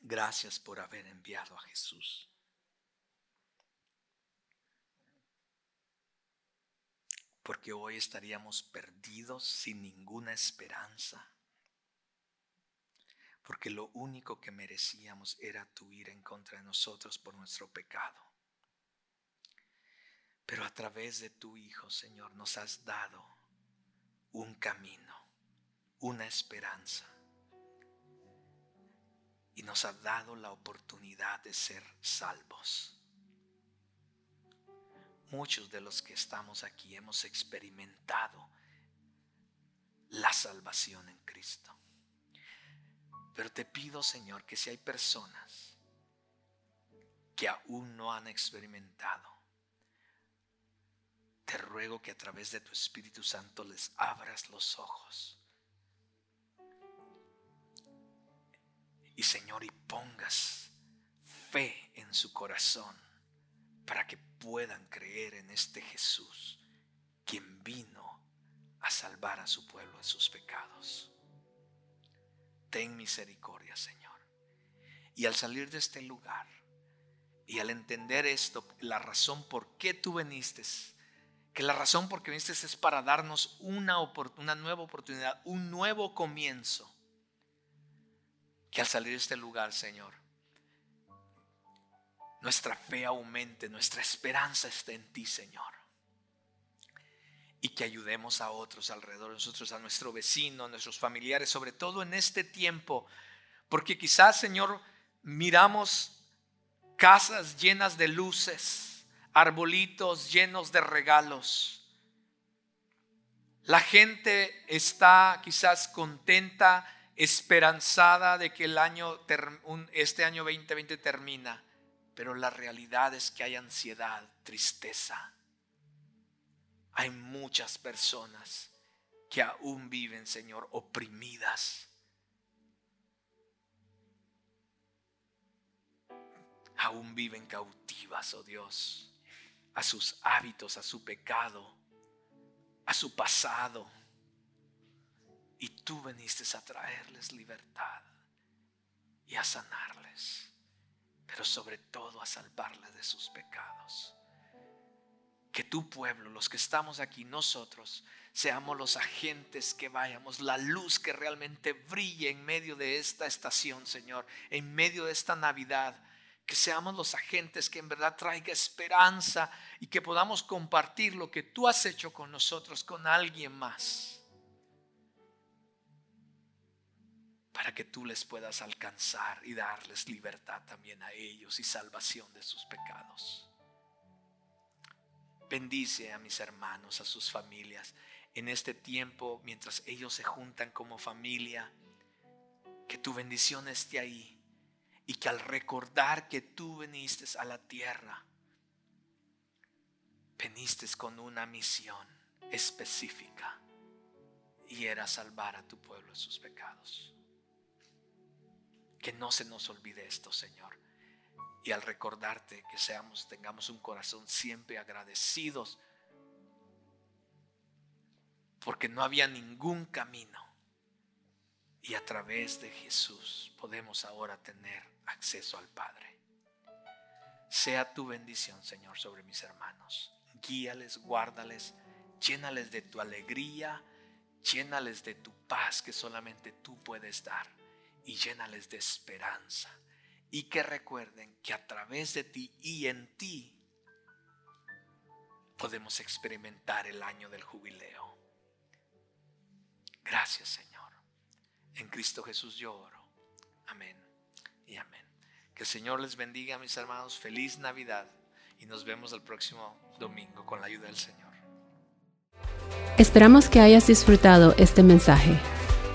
S2: Gracias por haber enviado a Jesús. Porque hoy estaríamos perdidos sin ninguna esperanza porque lo único que merecíamos era tu ira en contra de nosotros por nuestro pecado. Pero a través de tu Hijo, Señor, nos has dado un camino, una esperanza. Y nos has dado la oportunidad de ser salvos. Muchos de los que estamos aquí hemos experimentado la salvación en Cristo. Pero te pido, Señor, que si hay personas que aún no han experimentado, te ruego que a través de tu Espíritu Santo les abras los ojos. Y Señor, y pongas fe en su corazón para que puedan creer en este Jesús, quien vino a salvar a su pueblo de sus pecados ten misericordia, Señor. Y al salir de este lugar y al entender esto, la razón por qué tú viniste, que la razón por qué viniste es para darnos una, una nueva oportunidad, un nuevo comienzo. Que al salir de este lugar, Señor, nuestra fe aumente, nuestra esperanza esté en ti, Señor. Y que ayudemos a otros alrededor de nosotros, a nuestro vecino, a nuestros familiares, sobre todo en este tiempo, porque quizás, Señor, miramos casas llenas de luces, arbolitos llenos de regalos. La gente está quizás contenta, esperanzada de que el año, este año 2020 termina, pero la realidad es que hay ansiedad, tristeza hay muchas personas que aún viven, Señor, oprimidas. Aún viven cautivas, oh Dios, a sus hábitos, a su pecado, a su pasado. Y tú veniste a traerles libertad y a sanarles, pero sobre todo a salvarles de sus pecados que tu pueblo, los que estamos aquí, nosotros, seamos los agentes que vayamos, la luz que realmente brille en medio de esta estación, Señor, en medio de esta Navidad. Que seamos los agentes que en verdad traiga esperanza y que podamos compartir lo que tú has hecho con nosotros, con alguien más. Para que tú les puedas alcanzar y darles libertad también a ellos y salvación de sus pecados. Bendice a mis hermanos, a sus familias, en este tiempo, mientras ellos se juntan como familia. Que tu bendición esté ahí y que al recordar que tú viniste a la tierra, viniste con una misión específica y era salvar a tu pueblo de sus pecados. Que no se nos olvide esto, Señor y al recordarte que seamos, tengamos un corazón siempre agradecidos, porque no había ningún camino. Y a través de Jesús podemos ahora tener acceso al Padre. Sea tu bendición, Señor, sobre mis hermanos. Guíales, guárdales, llénales de tu alegría, llénales de tu paz que solamente tú puedes dar y llénales de esperanza y que recuerden que a través de ti y en ti podemos experimentar el año del jubileo. Gracias Señor. En Cristo Jesús yo oro. Amén y amén. Que el Señor les bendiga, mis hermanos. Feliz Navidad y nos vemos el próximo domingo con la ayuda del Señor.
S1: Esperamos que hayas disfrutado este mensaje.